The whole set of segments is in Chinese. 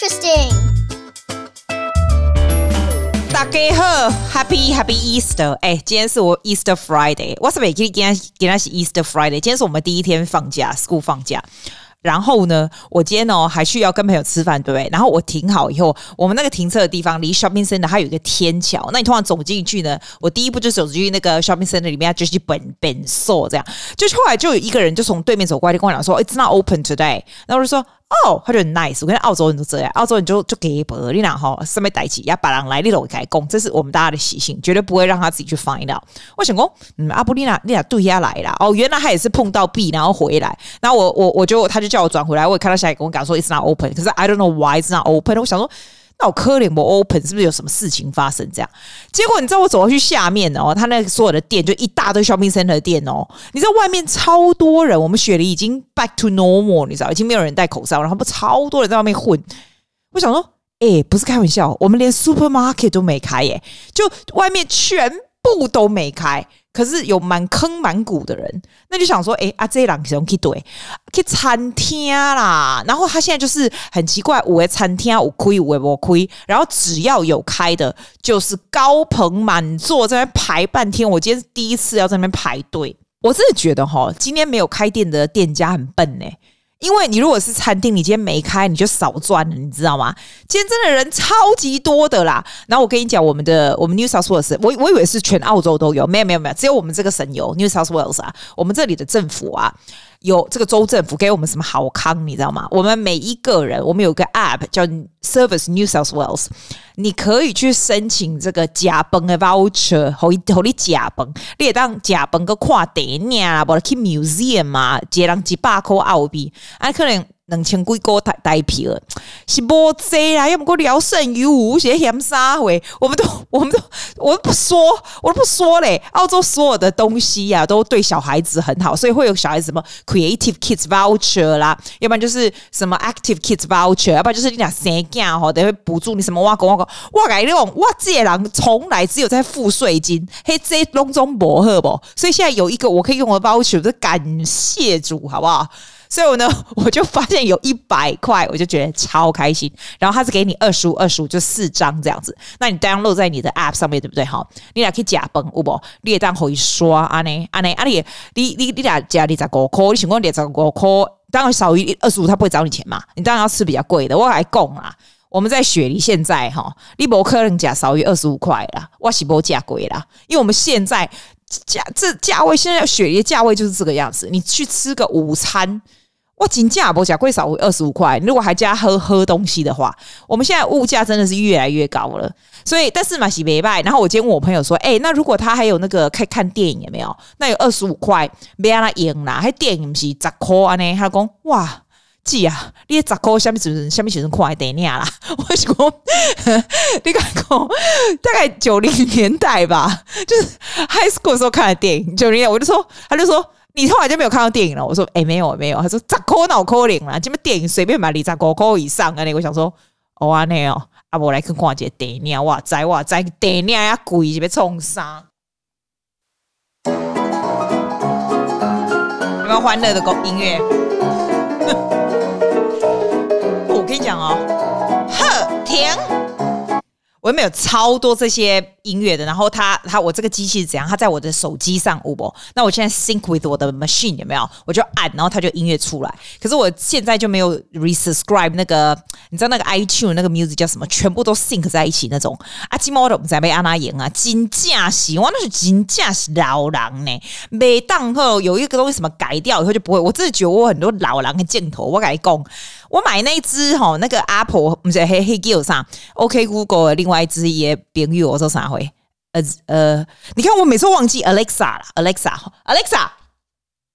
interesting. 大家好，Happy Happy Easter！哎、今天是我 Easter Friday，我是每天今天今天是 Easter Friday？今天是我们第一天放假，school 放假。然后呢，我今天哦还需要跟朋友吃饭，对不对？然后我停好以后，我们那个停车的地方离 shopping center 它有一个天桥。那你通常走进去呢，我第一步就走进去那个 shopping center 里面，就是本本座这样。就后来就有一个人就从对面走过来，就跟我讲说：“It's not open today。”然后我就说。哦，他就很 nice。我跟澳洲人都这样，澳洲人就就给不你俩哈，上面带起要把人来你都开工，这是我们大家的习性，绝对不会让他自己去 find out。我想说，嗯，阿布丽娜，你俩对下来了哦，原来他也是碰到 B，，然后回来。然后我我我就他就叫我转回来，我也看到下一个跟我讲说 it's not open，可是 I don't know why it's not open。我想说。那我科林不 open 是不是有什么事情发生？这样，结果你知道我走过去下面哦，他那所有的店就一大堆 shopping center 的店哦，你知道外面超多人，我们雪梨已经 back to normal，你知道已经没有人戴口罩，然后不超多人在外面混。我想说，哎、不是开玩笑，我们连 supermarket 都没开耶，就外面全部都没开。可是有满坑满谷的人，那就想说，哎、欸，啊，这两个可以对，去餐厅啦。然后他现在就是很奇怪，五个餐厅有亏，五个不亏。然后只要有开的，就是高朋满座，在那排半天。我今天是第一次要在那边排队，我真的觉得哈，今天没有开店的店家很笨呢、因为你如果是餐厅，你今天没开，你就少赚了，你知道吗？今天真的人超级多的啦。然后我跟你讲，我们的我们 New South Wales，我我以为是全澳洲都有，没有没有没有，只有我们这个省有 New South Wales 啊。我们这里的政府啊。有这个州政府给我们什么好康，你知道吗？我们每一个人，我们有个 app 叫 Service New South Wales，你可以去申请这个假崩的 voucher，好，好你假崩，你也当假崩个跨电影啊，或者去 museum 嘛，借人几百块澳币，啊，可能。两千几个台台币，是无济啦，要不过聊胜于无，写嫌啥回？我们都，我们都，我都不说，我都不说嘞。澳洲所有的东西呀、啊，都对小孩子很好，所以会有小孩子什么 Creative Kids Voucher 啦，要不然就是什么 Active Kids Voucher，要不然就是你俩生囝吼，等会补助你什么哇个哇个，我改那种哇这人从来只有在付税金，嘿这拢总无好不？所以现在有一个我可以用的 Voucher，就感谢主，好不好？所以我呢，我就发现有一百块，我就觉得超开心。然后他是给你二十五、二十五，就四张这样子。那你 download 在你的 app 上面，对不对？哈，你俩可以假崩，有不？你也当可以刷啊呢啊呢啊你你你你俩加你十五块，你想讲你十五块，当然少于二十五，他不会找你钱嘛。你当然要吃比较贵的。我还讲啊，我们在雪梨现在哈，你不可能加少于二十五块啦，我是不加贵啦，因为我们现在价这价位，现在雪梨价位就是这个样子。你去吃个午餐。我金价不价贵少二十五块，如果还加喝喝东西的话，我们现在物价真的是越来越高了。所以，但是嘛是没办。然后我今天问我朋友说，哎、那如果他还有那个看看电影有没有？那有二十五块，没让他赢啦。还电影不是十块啊？呢，他讲哇，姐啊，你十块下面是下面学生看电影啦。我讲，你敢讲大概九零年代吧，就是 high school 时候看的电影。九零年，我就说，他就说。你后来就没有看到电影了？我说，哎、欸，没有，没有。他说，咋可脑壳灵了？这边电影随便买，你咋高高以上啊？那我想说，哦啊，那哦，啊，我来看看这电影，哇塞，哇塞，电影呀贵，这边冲啥？有没有欢乐的音乐？我跟你讲哦，呵，停。我没有超多这些音乐的，然后它它我这个机器是怎样？它在我的手机上，有不？那我现在 sync with 我的 machine 有没有？我就按，然后它就音乐出来。可是我现在就没有 resubscribe 那个，你知道那个 iTunes 那个 music 叫什么？全部都 sync 在一起那种。啊，金毛都在被安娜赢啊，金驾驶，我那是金驾驶老狼呢。每当后有一个东西什么改掉以后就不会，我真的觉得我很多老狼的镜头，我跟你讲。我买那一只哈，那个 Apple 不是黑黑 g i l 上，OK Google 的另外一只也别用，我说啥回？呃呃，你看我每次忘记 Alexa 了，Alexa Alexa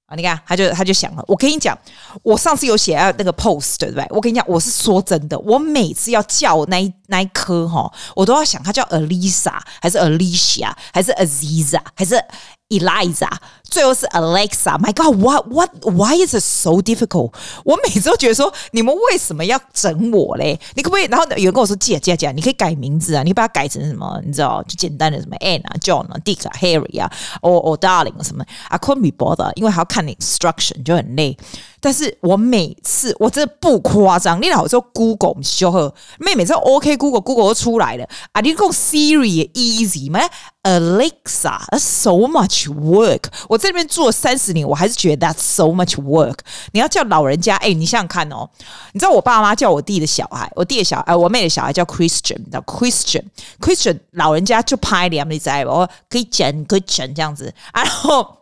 啊，你看他就他就想了。我跟你讲，我上次有写那个 post 对不对？我跟你讲，我是说真的，我每次要叫那一那一颗哈，我都要想它叫 Alisa 还是 Alicia 还是 Aziza 还是。Eliza，最后是 Alexa，My God，What What？Why is it so difficult？我每次都觉得说，你们为什么要整我嘞？你可不可以？然后有人跟我说，姐姐姐，你可以改名字啊，你把它改成什么？你知道，就简单的什么 Anne 啊、John 啊、Dick 啊、Harry 啊，or or Darling 什么？I couldn't be bothered，因为还要看 instruction 就很累。但是我每次我真的不夸张，你老说 Google 修呵，妹每次 OK Google Google 都出来了啊！你讲 Siri easy 吗？Alexa so much work，我在那边做了三十年，我还是觉得 that's so much work。你要叫老人家，哎，你想想看哦，你知道我爸妈叫我弟的小孩，我弟的小孩，我妹的小孩叫 Christian，叫 Christian，Christian 老人家就拍脸，你知道不？可以讲，可以讲这样子，然后。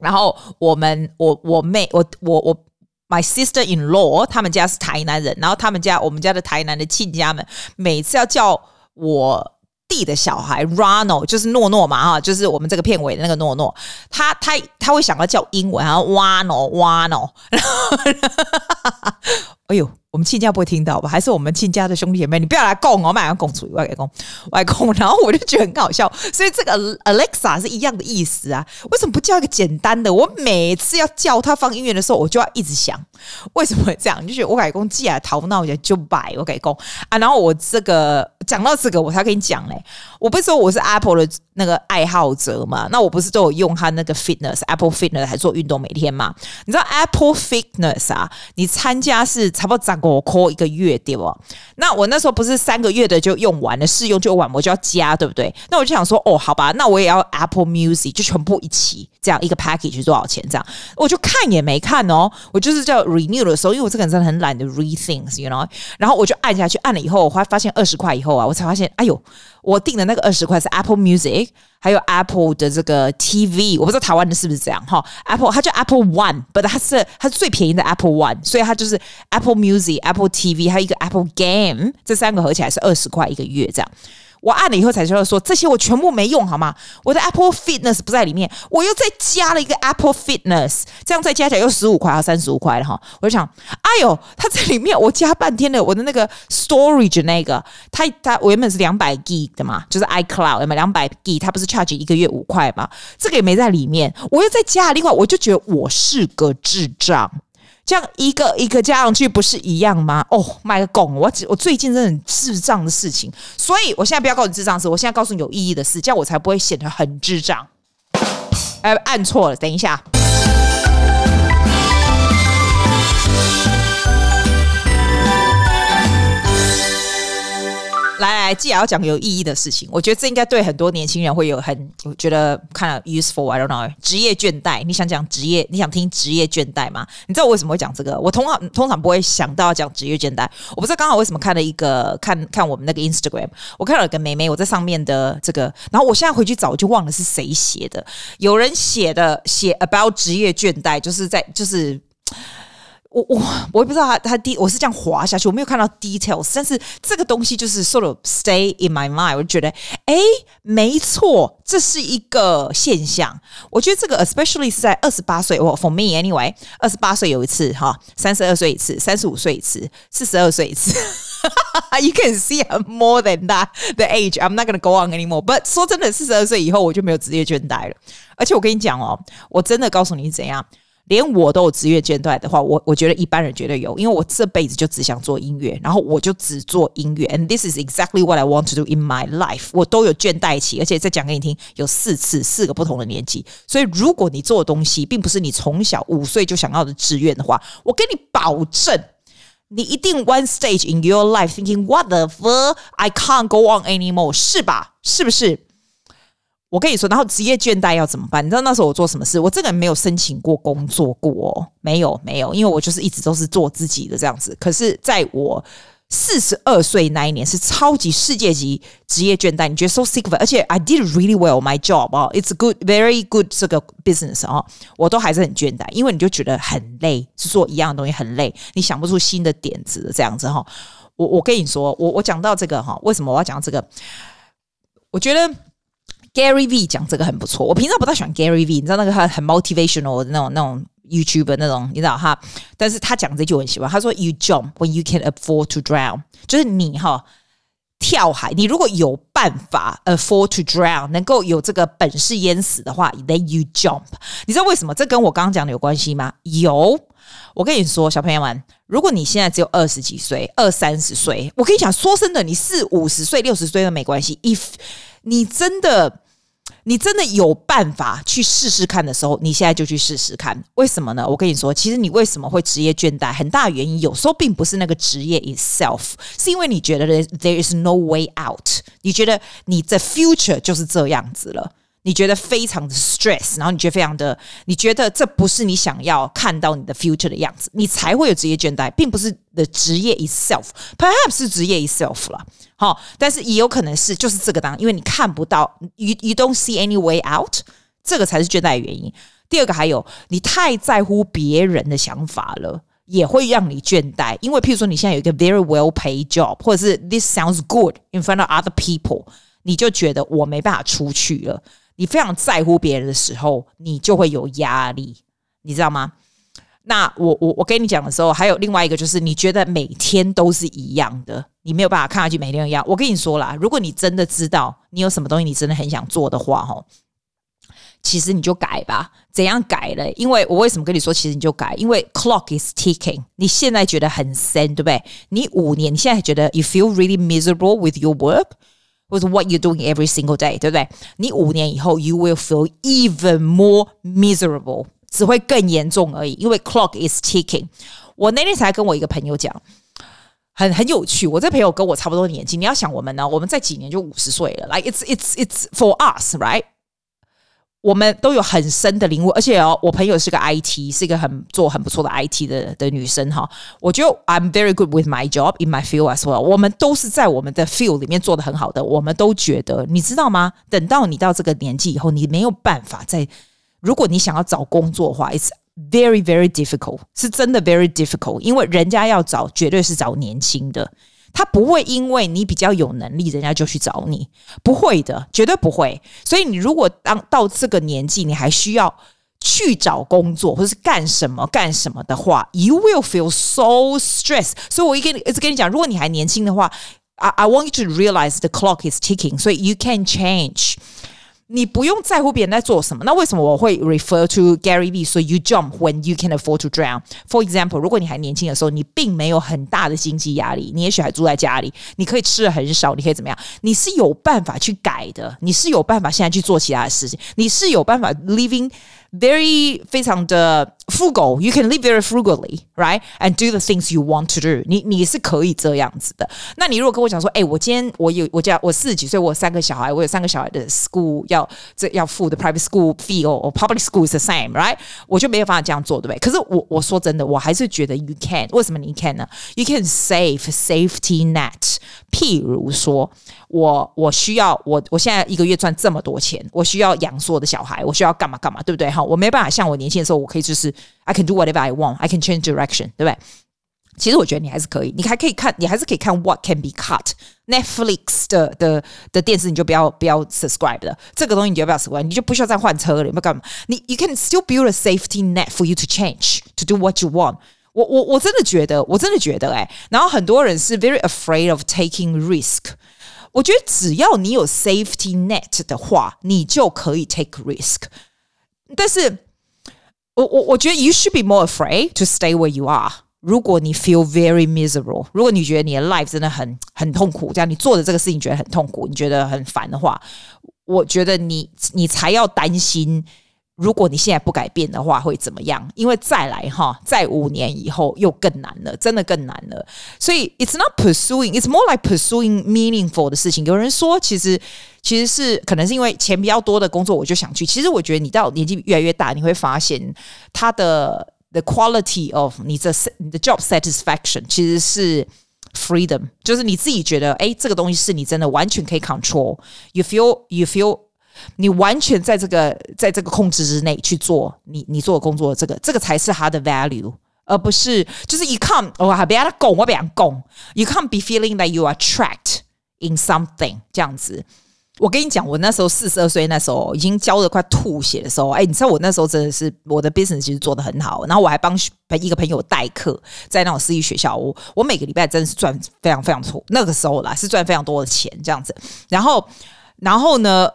然后我们，我我妹，我我我，my sister in law，他们家是台南人，然后他们家我们家的台南的亲家们，每次要叫我弟的小孩 Rano，就是诺诺嘛哈，就是我们这个片尾的那个诺诺，他他他会想到叫英文，然后 Wano Wano，然后 哎呦。我们亲家不会听到吧？还是我们亲家的兄弟姐妹？你不要来供我，我马上供出外公外公。然后我就觉得很搞笑，所以这个 Alexa 是一样的意思啊。为什么不叫一个简单的？我每次要叫他放音乐的时候，我就要一直想，为什么会这样？就是我外公既然头脑也就摆我外公啊。然后我这个讲到这个，我才跟你讲嘞。我不是说我是 Apple 的那个爱好者嘛？那我不是都有用它那个 Fitness Apple Fitness 还做运动每天嘛？你知道 Apple Fitness 啊？你参加是差不多涨。我 call 一个月对不？那我那时候不是三个月的就用完了，试用就完，我就要加，对不对？那我就想说，哦，好吧，那我也要 Apple Music，就全部一起这样一个 package 多少钱？这样我就看也没看哦，我就是叫 renew 的时候，因为我这个人真的很懒得 read things，you know，然后我就按下去，按了以后，我发发现二十块以后啊，我才发现，哎呦。我订的那个二十块是 Apple Music，还有 Apple 的这个 TV，我不知道台湾的是不是这样哈。Apple 它叫 Apple One，but 它是它是最便宜的 Apple One，所以它就是 Apple Music、Apple TV，还有一个 Apple Game，这三个合起来是二十块一个月这样。我按了以后才知道说，这些我全部没用好吗？我的 Apple Fitness 不在里面，我又再加了一个 Apple Fitness，这样再加起来又十五块，还三十五块了哈。我就想，哎呦，它在里面我加半天的，我的那个 Storage 那个，它它我原本是两百 G 的嘛，就是 iCloud 有没两百 G，它不是 charge 一个月五块嘛？这个也没在里面，我又再加另外，我就觉得我是个智障。这样一个一个加上去不是一样吗？哦，卖个拱！我我最近真的很智障的事情，所以我现在不要告诉你智障事，我现在告诉你有意义的事，这样我才不会显得很智障。哎，按错了，等一下。来来，既然要讲有意义的事情，我觉得这应该对很多年轻人会有很，我觉得看了 useful。I don't know，职业倦怠，你想讲职业？你想听职业倦怠吗？你知道我为什么会讲这个？我通常通常不会想到要讲职业倦怠。我不知道刚好为什么看了一个看看我们那个 Instagram，我看到有个妹妹，我在上面的这个，然后我现在回去找，就忘了是谁写的。有人写的写 about 职业倦怠，就是在就是。我我我也不知道他他第我是这样滑下去，我没有看到 details，但是这个东西就是 sort of stay in my mind，我就觉得哎，没错，这是一个现象。我觉得这个 especially 是在二十八岁，我 for me anyway，二十八岁有一次哈，三十二岁一次，三十五岁一次，四十二岁一次。You can see I'm more than that the age. I'm not gonna go on anymore. But 说真的，四十二岁以后我就没有职业倦怠了。而且我跟你讲哦，我真的告诉你怎样。连我都有职业倦怠的话，我我觉得一般人绝对有，因为我这辈子就只想做音乐，然后我就只做音乐，and this is exactly what I want to do in my life。我都有倦怠期，而且再讲给你听，有四次，四个不同的年纪。所以如果你做的东西并不是你从小五岁就想要的志愿的话，我跟你保证，你一定 one stage in your life thinking what the fuck I can't go on anymore，是吧？是不是？我跟你说，然后职业倦怠要怎么办？你知道那时候我做什么事？我这个人没有申请过工作过哦，没有没有，因为我就是一直都是做自己的这样子。可是在我四十二岁那一年，是超级世界级职业倦怠，你觉得 so sick of it，而且 I did really well my job 啊，it's good very good 这个 business 啊，我都还是很倦怠，因为你就觉得很累，是做一样的东西很累，你想不出新的点子这样子哈。我我跟你说，我我讲到这个哈，为什么我要讲这个？我觉得。Gary V 讲这个很不错，我平常不太喜欢 Gary V，你知道那个他很 motivational 的那种那种 YouTuber 那种，你知道哈？但是他讲这句我很喜欢，他说 You jump when you can afford to drown，就是你哈跳海，你如果有办法 afford to drown，能够有这个本事淹死的话，then you jump。你知道为什么？这跟我刚刚讲的有关系吗？有，我跟你说，小朋友们，如果你现在只有二十几岁、二三十岁，我跟你讲，说真的，你四五十岁、六十岁都没关系。If 你真的你真的有办法去试试看的时候，你现在就去试试看。为什么呢？我跟你说，其实你为什么会职业倦怠，很大原因有时候并不是那个职业 itself，是因为你觉得 there is no way out，你觉得你的 future 就是这样子了。你觉得非常的 stress，然后你觉得非常的，你觉得这不是你想要看到你的 future 的样子，你才会有职业倦怠，并不是的职业 itself，perhaps 是职业 itself 了，好，但是也有可能是就是这个当，因为你看不到，you you don't see any way out，这个才是倦怠的原因。第二个还有，你太在乎别人的想法了，也会让你倦怠，因为譬如说你现在有一个 very well paid job，或者是 this sounds good in front of other people，你就觉得我没办法出去了。你非常在乎别人的时候，你就会有压力，你知道吗？那我我我跟你讲的时候，还有另外一个就是，你觉得每天都是一样的，你没有办法看下去每天一样。我跟你说啦，如果你真的知道你有什么东西，你真的很想做的话，吼，其实你就改吧。怎样改呢？因为我为什么跟你说，其实你就改？因为 clock is ticking。你现在觉得很深，对不对？你五年，你现在觉得 you feel really miserable with your work。或者 what you're doing every single day，对不对？你五年以后，you will feel even more miserable，只会更严重而已。因为 clock is ticking。我那天才跟我一个朋友讲，很很有趣。我这朋友跟我差不多年纪，你要想我们呢，我们在几年就五十岁了。Like it's it's it's for us, right? 我们都有很深的领悟，而且哦，我朋友是个 IT，是一个很做很不错的 IT 的的女生哈。我觉得 I'm very good with my job in my field as well。我们都是在我们的 field 里面做得很好的。我们都觉得，你知道吗？等到你到这个年纪以后，你没有办法再，如果你想要找工作的话，it's very very difficult，是真的 very difficult，因为人家要找绝对是找年轻的。他不会因为你比较有能力，人家就去找你，不会的，绝对不会。所以你如果当到这个年纪，你还需要去找工作或者是干什么干什么的话，you will feel so stressed。所以我一跟一直跟你讲，如果你还年轻的话，I I want you to realize the clock is ticking，所以 you can change。你不用在乎别人在做什么。那为什么我会 refer to Gary Vee？所以 you jump when you can afford to drown。For example，如果你还年轻的时候，你并没有很大的经济压力，你也许还住在家里，你可以吃的很少，你可以怎么样？你是有办法去改的，你是有办法现在去做其他的事情，你是有办法 living。Very 非常的 frugal, you can live very frugally, right? And do the things you want to do. 你你是可以这样子的。那你如果跟我讲说，哎、欸，我今天我有我家我四十几岁，我有三个小孩，我有三个小孩的 school 要这要付的 private school fee or public school is the same, right? 我就没有办法这样做，对不对？可是我我说真的，我还是觉得 you can。为什么你 can 呢？You can save safety net。譬如说，我我需要我我现在一个月赚这么多钱，我需要养所有的小孩，我需要干嘛干嘛，对不对？哈， 我没办法像我年轻的时候，我可以就是 I can do whatever I want, I can change direction，对不对？其实我觉得你还是可以，你还可以看，你还是可以看 What can be cut。Netflix 的的的电视你就不要不要 subscribe 了，这个东西你就不要 subscribe，你就不需要再换车了，你不干嘛？你 You can still build a safety net for you to change to do what you want。我我我真的觉得，我真的觉得、欸，哎，然后很多人是 very afraid of taking risk。我觉得只要你有 safety net 的话，你就可以 take risk。 但是，我我我觉得 you should be more afraid to stay where you are。如果你 feel very miserable，如果你觉得你的 life 真的很很痛苦，这样你做的这个事情觉得很痛苦，你觉得很烦的话，我觉得你你才要担心。如果你现在不改变的话，会怎么样？因为再来哈，在五年以后又更难了，真的更难了。所以，it's not pursuing，it's more like pursuing meaningful 的事情。有人说，其实其实是可能是因为钱比较多的工作，我就想去。其实我觉得，你到年纪越来越大，你会发现它的 the quality of 你的你的 job satisfaction 其实是 freedom，就是你自己觉得，哎，这个东西是你真的完全可以 control。You feel, you feel. 你完全在这个在这个控制之内去做你你做的工作，这个这个才是它的 value，而不是就是 you can't 我还别让他拱，我别让拱，you can't be feeling that you are trapped in something 这样子。我跟你讲，我那时候四十二岁，那时候已经教的快吐血的时候，哎，你知道我那时候真的是我的 business 其实做的很好，然后我还帮一个朋友代课，在那种私立学校，我我每个礼拜真的是赚非常非常多，那个时候啦是赚非常多的钱这样子，然后然后呢？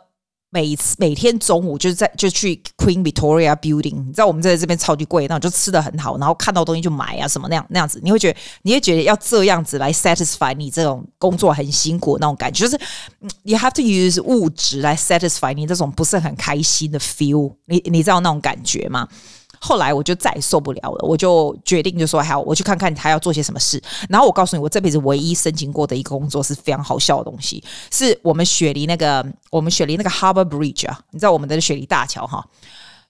每次每天中午就是在就去 Queen Victoria Building，你知道我们在这边超级贵，那就吃的很好，然后看到东西就买啊什么那样那样子，你会觉得你会觉得要这样子来 satisfy 你这种工作很辛苦的那种感觉，就是 you have to use 物质来 satisfy 你这种不是很开心的 feel，你你知道那种感觉吗？后来我就再也受不了了，我就决定就说好，我去看看他要做些什么事。然后我告诉你，我这辈子唯一申请过的一个工作是非常好笑的东西，是我们雪梨那个我们雪梨那个 Harbour Bridge 啊，你知道我们的雪梨大桥哈？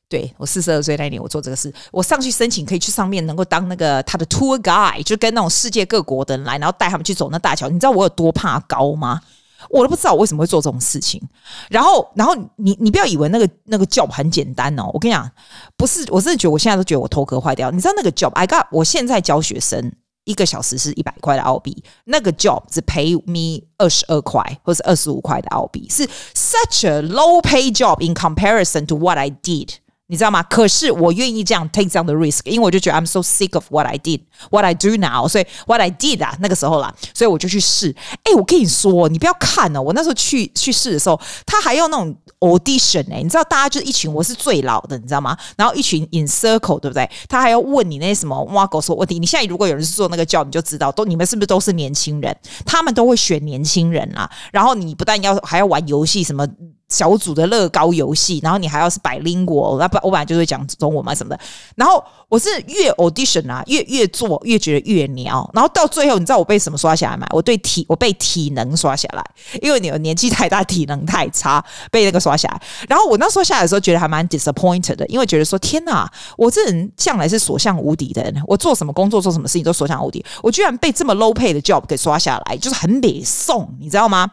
对，我四十二岁那年我做这个事，我上去申请可以去上面能够当那个他的 tour guide，就跟那种世界各国的人来，然后带他们去走那大桥。你知道我有多怕高吗？我都不知道我为什么会做这种事情，然后，然后你你不要以为那个那个 job 很简单哦，我跟你讲，不是，我真的觉得我现在都觉得我头壳坏掉。你知道那个 job，I got，我现在教学生一个小时是一百块的澳币，那个 job 只 pay me 二十二块或是二十五块的澳币，是 such a low pay job in comparison to what I did。你知道吗？可是我愿意这样 take 这样的 risk，因为我就觉得 I'm so sick of what I did, what I do now。所以 what I did 啊，那个时候啦，所以我就去试。哎，我跟你说，你不要看哦，我那时候去去试的时候，他还要那种 audition 哎，你知道，大家就是一群，我是最老的，你知道吗？然后一群 in circle，对不对？他还要问你那些什么挖狗说问题。你现在如果有人是做那个 job，你就知道，都你们是不是都是年轻人？他们都会选年轻人啊。然后你不但要还要玩游戏什么。小组的乐高游戏，然后你还要是 bilingual，那不我本来就会讲中文嘛什么的。然后我是越 audition 啊，越越做越觉得越鸟。然后到最后，你知道我被什么刷下来吗？我对体我被体能刷下来，因为你的年纪太大，体能太差，被那个刷下来。然后我那时候下来的时候，觉得还蛮 disappointed 的，因为觉得说天哪，我这人向来是所向无敌的，我做什么工作做什么事情都所向无敌，我居然被这么 low pay 的 job 给刷下来，就是很美送，你知道吗？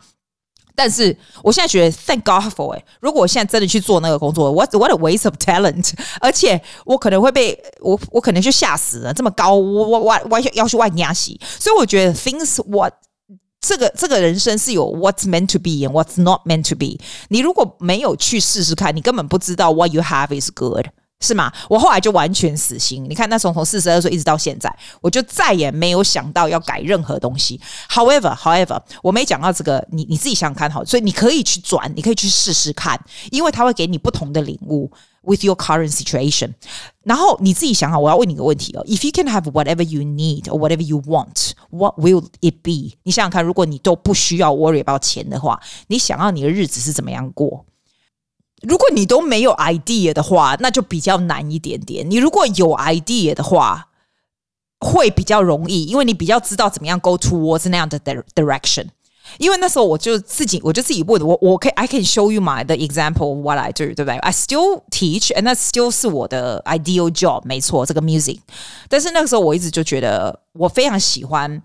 但是我现在觉得，thank God for it。如果我现在真的去做那个工作，what what a waste of talent！而且我可能会被我我可能就吓死了，这么高，我我我我要去外压洗。所以我觉得，things what 这个这个人生是有 what's meant to be and what's not meant to be。你如果没有去试试看，你根本不知道 what you have is good。是吗？我后来就完全死心。你看，那从从四十二岁一直到现在，我就再也没有想到要改任何东西。However，However，我没讲到这个，你你自己想想看好。所以你可以去转，你可以去试试看，因为它会给你不同的领悟。With your current situation，然后你自己想好。我要问你一个问题哦：If you can have whatever you need or whatever you want，what will it be？你想想看，如果你都不需要 worry about 钱的话，你想要你的日子是怎么样过？如果你都没有 idea 的话，那就比较难一点点。你如果有 idea 的话，会比较容易，因为你比较知道怎么样 go towards 那样的 direction。因为那时候我就自己，我就自己问我，我可以 I can show you my the example of what I do，对不对？I still teach，and that still 是我的 ideal job，没错，这个 music。但是那个时候我一直就觉得，我非常喜欢。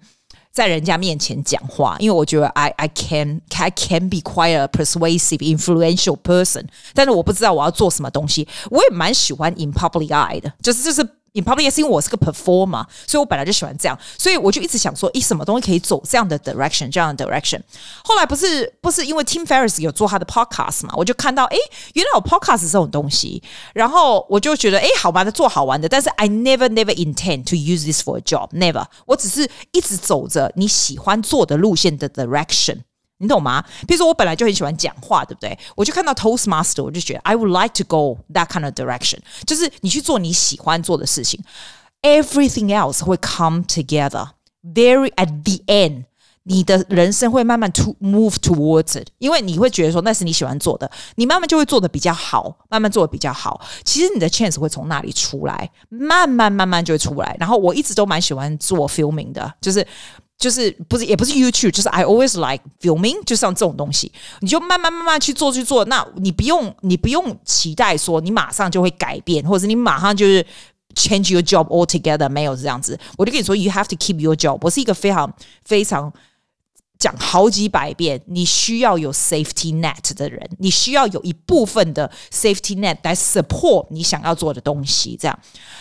在人家面前讲话，因为我觉得 I I can I can be quite a persuasive, influential person，但是我不知道我要做什么东西。我也蛮喜欢 in public eye 的，就是就是。In public，因为我是个 performer，所以我本来就喜欢这样，所以我就一直想说，咦，什么东西可以走这样的 direction，这样的 direction。后来不是不是因为 Tim Ferriss 有做他的 podcast 嘛，我就看到，哎，原来有 podcast 这种东西，然后我就觉得，哎，好玩的，做好玩的。但是 I never never intend to use this for a job，never。我只是一直走着你喜欢做的路线的 direction。你懂吗？比如说，我本来就很喜欢讲话，对不对？我就看到 Toastmaster，我就觉得 I would like to go that kind of direction，就是你去做你喜欢做的事情，everything else 会 come together very at the end，你的人生会慢慢 to move towards it，因为你会觉得说那是你喜欢做的，你慢慢就会做得比较好，慢慢做的比较好。其实你的 chance 会从那里出来，慢慢慢慢就会出来。然后我一直都蛮喜欢做 filming 的，就是。就是不是也不是 YouTube，就是 I always like filming，就像这种东西，你就慢慢慢慢去做去做。那你不用你不用期待说你马上就会改变，或者是你马上就是 change your job altogether，没有这样子。我就跟你说，you have to keep your job。我是一个非常非常。讲好几百遍，你需要有 safety net 的人，你需要有一部分的 safety net 来 support 你想要做的东西，这样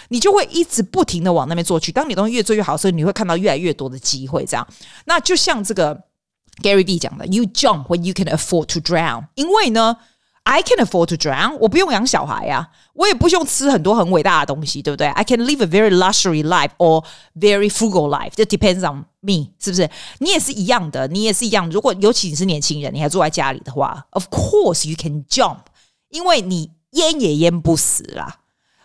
你就会一直不停的往那边做去。当你东西越做越好的时候，你会看到越来越多的机会。这样，那就像这个 Gary D 讲的，You jump when you can afford to drown。因为呢 I can afford to drown，我不用养小孩呀、啊，我也不用吃很多很伟大的东西，对不对？I can live a very luxury life or very frugal life. It depends on me，是不是？你也是一样的，你也是一样。如果尤其你是年轻人，你还住在家里的话，Of course you can jump，因为你淹也淹不死啦。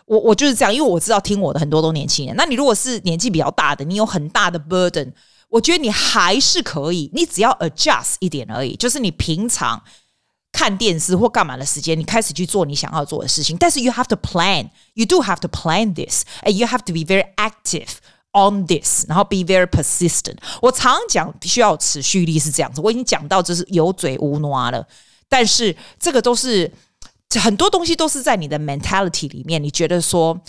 我我就是这样，因为我知道听我的很多都年轻人。那你如果是年纪比较大的，你有很大的 burden，我觉得你还是可以，你只要 adjust 一点而已，就是你平常。看电视或干嘛的时间，你开始去做你想要做的事情。但是 you have to plan, you do have to plan this. 哎，you have to be very active on this，然后 be very persistent。我常常讲需要持续力是这样子，我已经讲到就是有嘴无挪了。但是这个都是很多东西都是在你的 mentality 里面，你觉得说。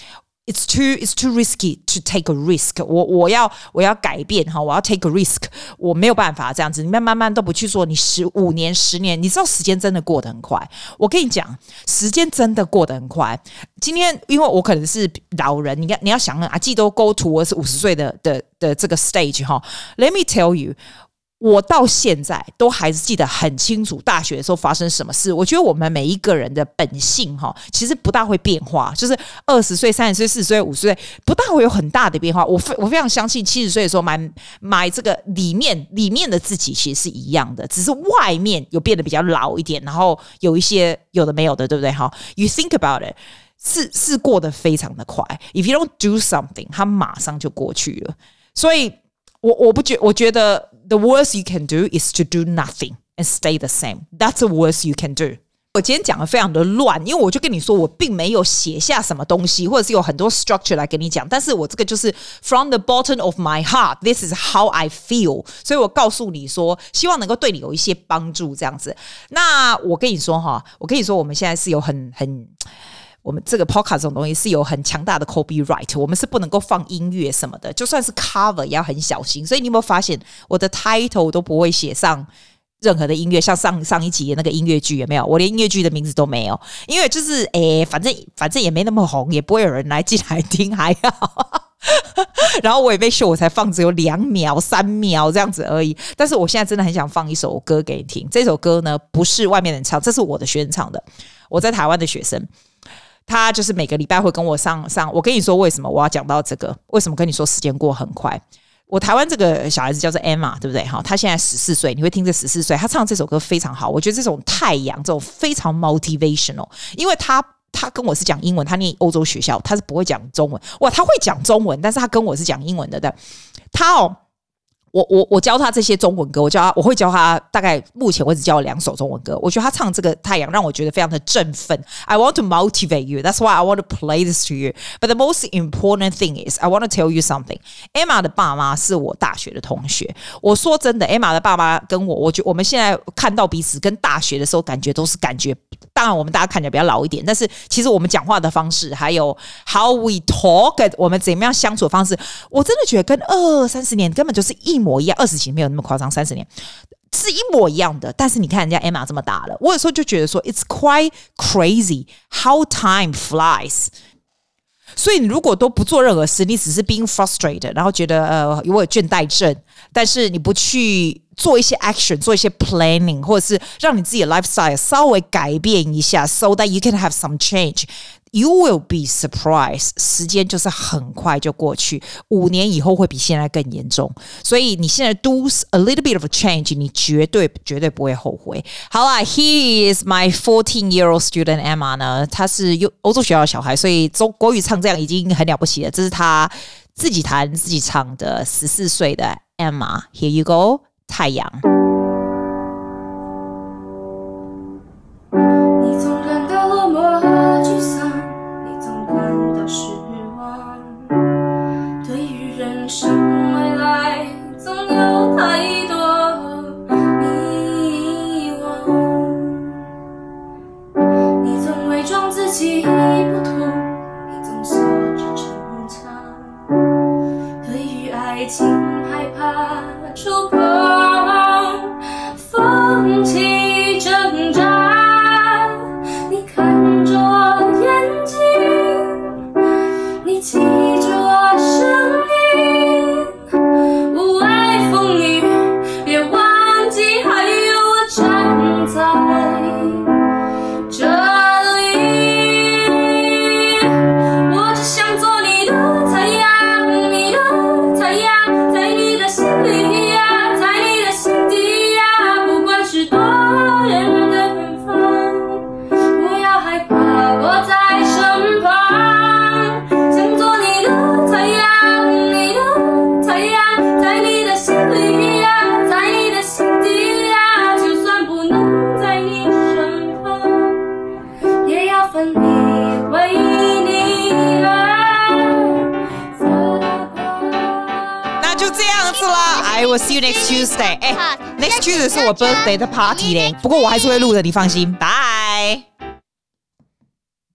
It's too, it's too risky to take a risk 我。我要我要改变哈，我要 take a risk。我没有办法这样子，你慢慢慢都不去做，你十五年、十年，你知道时间真的过得很快。我跟你讲，时间真的过得很快。今天因为我可能是老人，你看你要想啊，记得 go to 我是五十岁的的的这个 stage 哈。Let me tell you。我到现在都还是记得很清楚，大学的时候发生什么事。我觉得我们每一个人的本性哈，其实不大会变化，就是二十岁、三十岁、四十岁、五十岁，不大会有很大的变化。我非我非常相信，七十岁的时候买买这个里面里面的自己其实是一样的，只是外面有变得比较老一点，然后有一些有的没有的，对不对？哈，You think about it，是是过得非常的快。If you don't do something，它马上就过去了。所以。我我不觉，我觉得 the worst you can do is to do nothing and stay the same. That's the worst you can do. 我今天讲的非常的乱，因为我就跟你说，我并没有写下什么东西，或者是有很多 structure 来跟你讲，但是我这个就是 from the bottom of my heart, this is how I feel。所以我告诉你说，希望能够对你有一些帮助，这样子。那我跟你说哈，我跟你说，我们现在是有很很。 我们这个 podcast 这种东西是有很强大的 copyright，我们是不能够放音乐什么的，就算是 cover 也要很小心。所以你有没有发现，我的 title 都不会写上任何的音乐，像上上一集的那个音乐剧有没有？我连音乐剧的名字都没有，因为就是诶，反正反正也没那么红，也不会有人来进来听，还好。然后我也被秀，我才放只有两秒、三秒这样子而已。但是我现在真的很想放一首歌给你听，这首歌呢不是外面人唱，这是我的学生唱的，我在台湾的学生。他就是每个礼拜会跟我上上，我跟你说为什么我要讲到这个？为什么跟你说时间过很快？我台湾这个小孩子叫做 Emma，对不对？哈，他现在十四岁，你会听这十四岁，他唱这首歌非常好，我觉得这种太阳，这种非常 motivational，因为他他跟我是讲英文，他念欧洲学校，他是不会讲中文，哇，他会讲中文，但是他跟我是讲英文的，但，他哦。我我我教他这些中文歌，我教他，我会教他大概目前为止教了两首中文歌。我觉得他唱这个太阳让我觉得非常的振奋。I want to motivate you. That's why I want to play this to you. But the most important thing is I want to tell you something. Emma 的爸妈是我大学的同学。我说真的，Emma 的爸妈跟我，我觉我们现在看到彼此跟大学的时候感觉都是感觉。当然，我们大家看起来比较老一点，但是其实我们讲话的方式，还有 how we talk，我们怎么样相处的方式，我真的觉得跟二三十年根本就是一。一模一样，二十几没有那么夸张，三十年是一模一样的。但是你看人家 Emma 这么大了，我有时候就觉得说，It's quite crazy how time flies。所以你如果都不做任何事，你只是 being frustrated，然后觉得呃我有倦怠症，但是你不去做一些 action，做一些 planning，或者是让你自己的 lifestyle 稍微改变一下，so that you can have some change。 You will be surprised，时间就是很快就过去，五年以后会比现在更严重。所以你现在 do a little bit of a change，你绝对绝对不会后悔。好啦，He is my fourteen-year-old student Emma 呢，他是欧欧洲学校的小孩，所以中国语唱这样已经很了不起了。这是他自己弹自己唱的，十四岁的 Emma。Here you go，太阳。我 birthday 的 party 嘞，不过我还是会录的，你放心。拜。